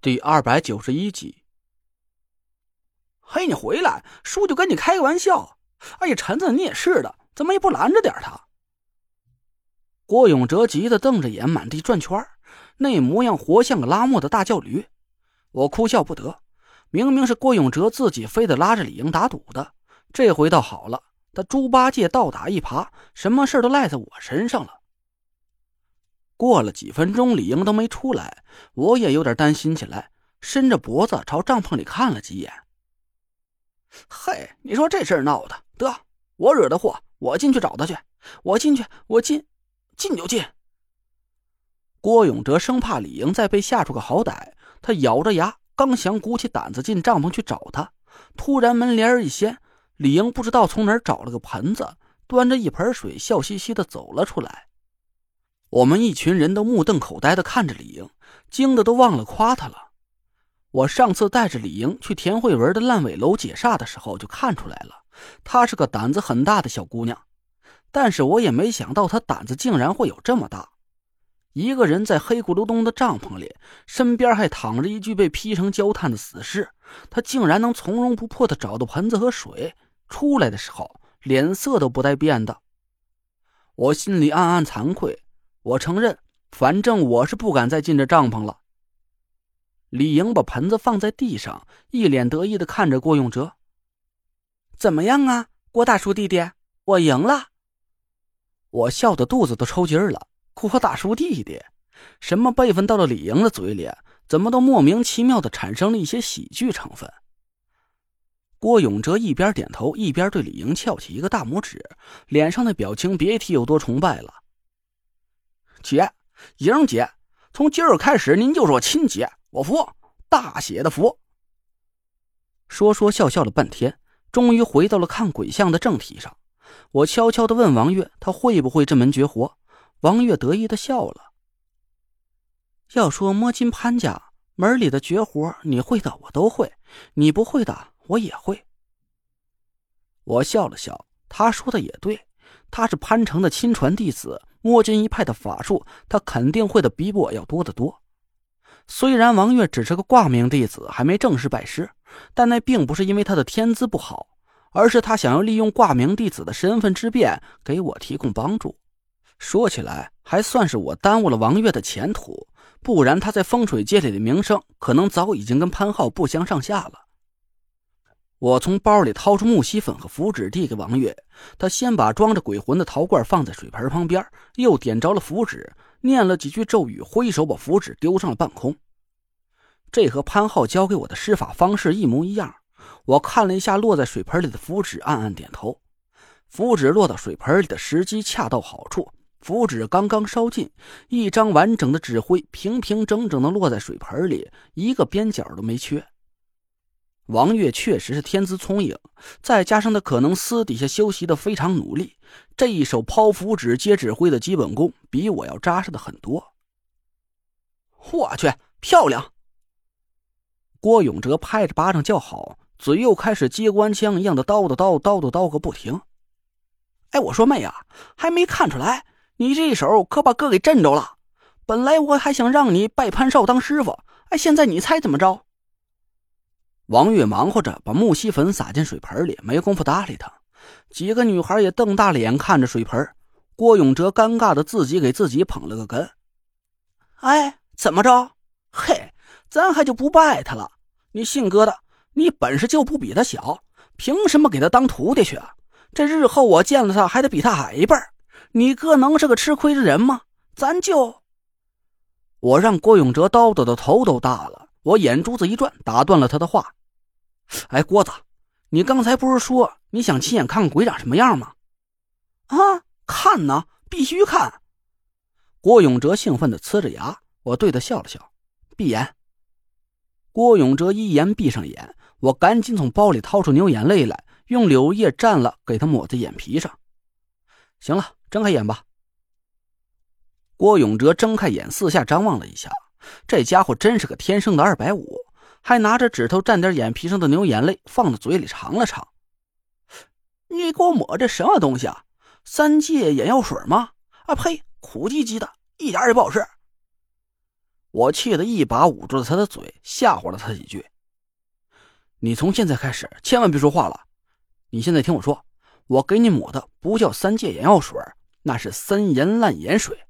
第二百九十一集。嘿，你回来，叔就跟你开个玩笑。哎呀，陈子，你也是的，怎么也不拦着点他？郭永哲急得瞪着眼，满地转圈那模样活像个拉磨的大叫驴。我哭笑不得，明明是郭永哲自己非得拉着李英打赌的，这回倒好了，他猪八戒倒打一耙，什么事都赖在我身上了。过了几分钟，李英都没出来，我也有点担心起来，伸着脖子朝帐篷里看了几眼。嘿，你说这事闹的，得我惹的祸，我进去找他去，我进去，我进。进就进。郭永哲生怕李英再被吓出个好歹，他咬着牙，刚想鼓起胆子进帐篷去找他，突然门帘一掀，李英不知道从哪儿找了个盆子，端着一盆水，笑嘻嘻的走了出来。我们一群人都目瞪口呆的看着李英，惊得都忘了夸她了。我上次带着李英去田慧文的烂尾楼解煞的时候，就看出来了，她是个胆子很大的小姑娘。但是我也没想到她胆子竟然会有这么大，一个人在黑咕隆咚的帐篷里，身边还躺着一具被劈成焦炭的死尸，她竟然能从容不迫的找到盆子和水，出来的时候脸色都不带变的。我心里暗暗惭愧，我承认，反正我是不敢再进这帐篷了。李莹把盆子放在地上，一脸得意的看着郭永哲：“怎么样啊，郭大叔弟弟，我赢了。”我笑得肚子都抽筋了。郭大叔弟弟，什么辈分到了李莹的嘴里，怎么都莫名其妙的产生了一些喜剧成分。郭永哲一边点头，一边对李莹翘起一个大拇指，脸上的表情别提有多崇拜了。姐，莹姐，从今儿开始您就是我亲姐，我服，大写的服。说说笑笑了半天，终于回到了看鬼相的正题上。我悄悄的问王月：“他会不会这门绝活？”王月得意的笑了。要说摸金潘家门里的绝活，你会的我都会，你不会的我也会。我笑了笑，他说的也对，他是潘城的亲传弟子，摸金一派的法术，他肯定会的比我要多得多。虽然王月只是个挂名弟子，还没正式拜师，但那并不是因为他的天资不好。而是他想要利用挂名弟子的身份之便给我提供帮助，说起来还算是我耽误了王月的前途，不然他在风水界里的名声可能早已经跟潘浩不相上下了。我从包里掏出木锡粉和符纸递给王月，他先把装着鬼魂的陶罐放在水盆旁边，又点着了符纸，念了几句咒语，挥手把符纸丢上了半空。这和潘浩教给我的施法方式一模一样。我看了一下落在水盆里的符纸，暗暗点头。符纸落到水盆里的时机恰到好处，符纸刚刚烧尽，一张完整的纸灰平平整整的落在水盆里，一个边角都没缺。王月确实是天资聪颖，再加上他可能私底下修习的非常努力，这一手抛符纸接纸灰的基本功比我要扎实的很多。我去，漂亮！郭永哲拍着巴掌叫好。嘴又开始接官腔一样的叨叨叨叨叨叨个不停。哎，我说妹啊，还没看出来，你这一手可把哥给震着了。本来我还想让你拜潘少当师傅，哎，现在你猜怎么着？王月忙活着把木锡粉撒进水盆里，没工夫搭理他。几个女孩也瞪大了眼看着水盆。郭永哲尴尬的自己给自己捧了个哏。哎，怎么着？嘿，咱还就不拜他了。你姓哥的。你本事就不比他小，凭什么给他当徒弟去啊？这日后我见了他还得比他矮一辈儿。你哥能是个吃亏的人吗？咱就……我让郭永哲叨叨的头都大了。我眼珠子一转，打断了他的话：“哎，郭子，你刚才不是说你想亲眼看看鬼长什么样吗？”啊，看呢，必须看！郭永哲兴奋的呲着牙。我对他笑了笑，闭眼。郭永哲一言闭上眼。我赶紧从包里掏出牛眼泪来，用柳叶蘸了，给他抹在眼皮上。行了，睁开眼吧。郭永哲睁开眼，四下张望了一下，这家伙真是个天生的二百五，还拿着指头蘸点眼皮上的牛眼泪，放到嘴里尝了尝。你给我抹这什么东西啊？三界眼药水吗？啊呸，苦唧唧的，一点也不好吃。我气得一把捂住了他的嘴，吓唬了他几句。你从现在开始千万别说话了。你现在听我说，我给你抹的不叫三界眼药水，那是三盐烂眼水，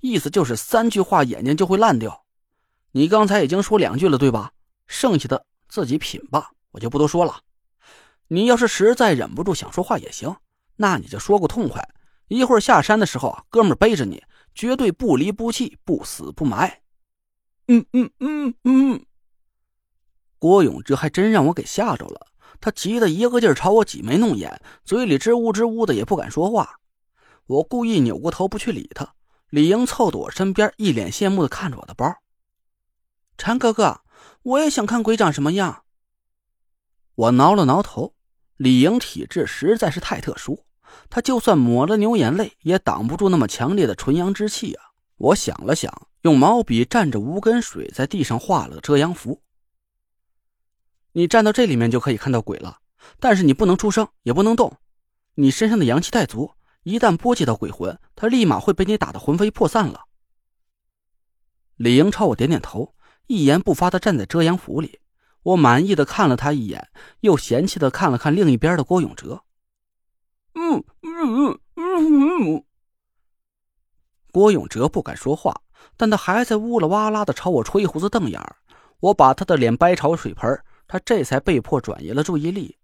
意思就是三句话眼睛就会烂掉。你刚才已经说两句了，对吧？剩下的自己品吧，我就不多说了。你要是实在忍不住想说话也行，那你就说个痛快。一会儿下山的时候，哥们背着你，绝对不离不弃，不死不埋。嗯嗯嗯嗯。郭永哲还真让我给吓着了，他急得一个劲儿朝我挤眉弄眼，嘴里支吾支吾的，也不敢说话。我故意扭过头不去理他。李英凑到我身边，一脸羡慕的看着我的包。陈哥哥，我也想看鬼长什么样。我挠了挠头。李莹体质实在是太特殊，她就算抹了牛眼泪，也挡不住那么强烈的纯阳之气啊！我想了想，用毛笔蘸着无根水在地上画了个遮阳符。你站到这里面就可以看到鬼了，但是你不能出声，也不能动。你身上的阳气太足，一旦波及到鬼魂，他立马会被你打得魂飞魄散了。李莹朝我点点头，一言不发的站在遮阳符里。我满意的看了他一眼，又嫌弃的看了看另一边的郭永哲。嗯嗯嗯嗯。郭永哲不敢说话，但他还在呜啦哇啦的朝我吹胡子瞪眼儿。我把他的脸掰朝水盆，他这才被迫转移了注意力。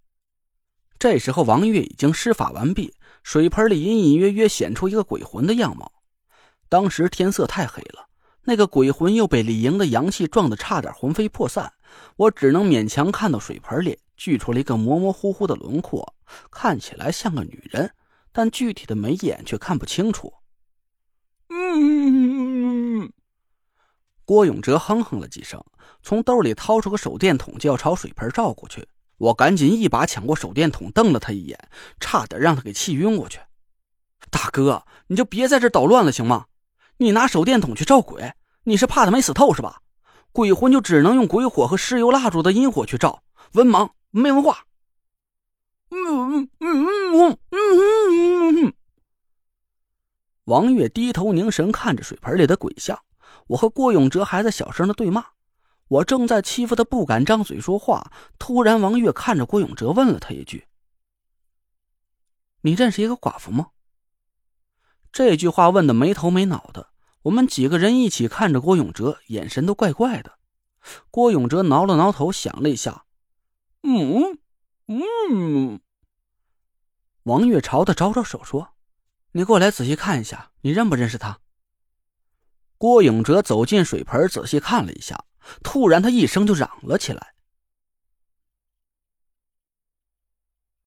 这时候，王月已经施法完毕，水盆里隐隐约约显出一个鬼魂的样貌。当时天色太黑了，那个鬼魂又被李莹的阳气撞得差点魂飞魄散。我只能勉强看到水盆里聚出了一个模模糊糊的轮廓，看起来像个女人，但具体的眉眼却看不清楚。嗯，郭永哲哼哼了几声，从兜里掏出个手电筒，就要朝水盆照过去。我赶紧一把抢过手电筒，瞪了他一眼，差点让他给气晕过去。大哥，你就别在这捣乱了，行吗？你拿手电筒去照鬼，你是怕他没死透是吧？鬼魂就只能用鬼火和石油蜡烛的阴火去照，文盲没文化。嗯嗯嗯嗯嗯嗯。王月低头凝神看着水盆里的鬼像，我和郭永哲还在小声的对骂。我正在欺负他，不敢张嘴说话。突然，王月看着郭永哲，问了他一句：“你认识一个寡妇吗？”这句话问的没头没脑的。我们几个人一起看着郭永哲，眼神都怪怪的。郭永哲挠了挠头，想了一下，嗯嗯。王月朝他招招手说：“你过来仔细看一下，你认不认识他？”郭永哲走进水盆，仔细看了一下，突然他一声就嚷了起来：“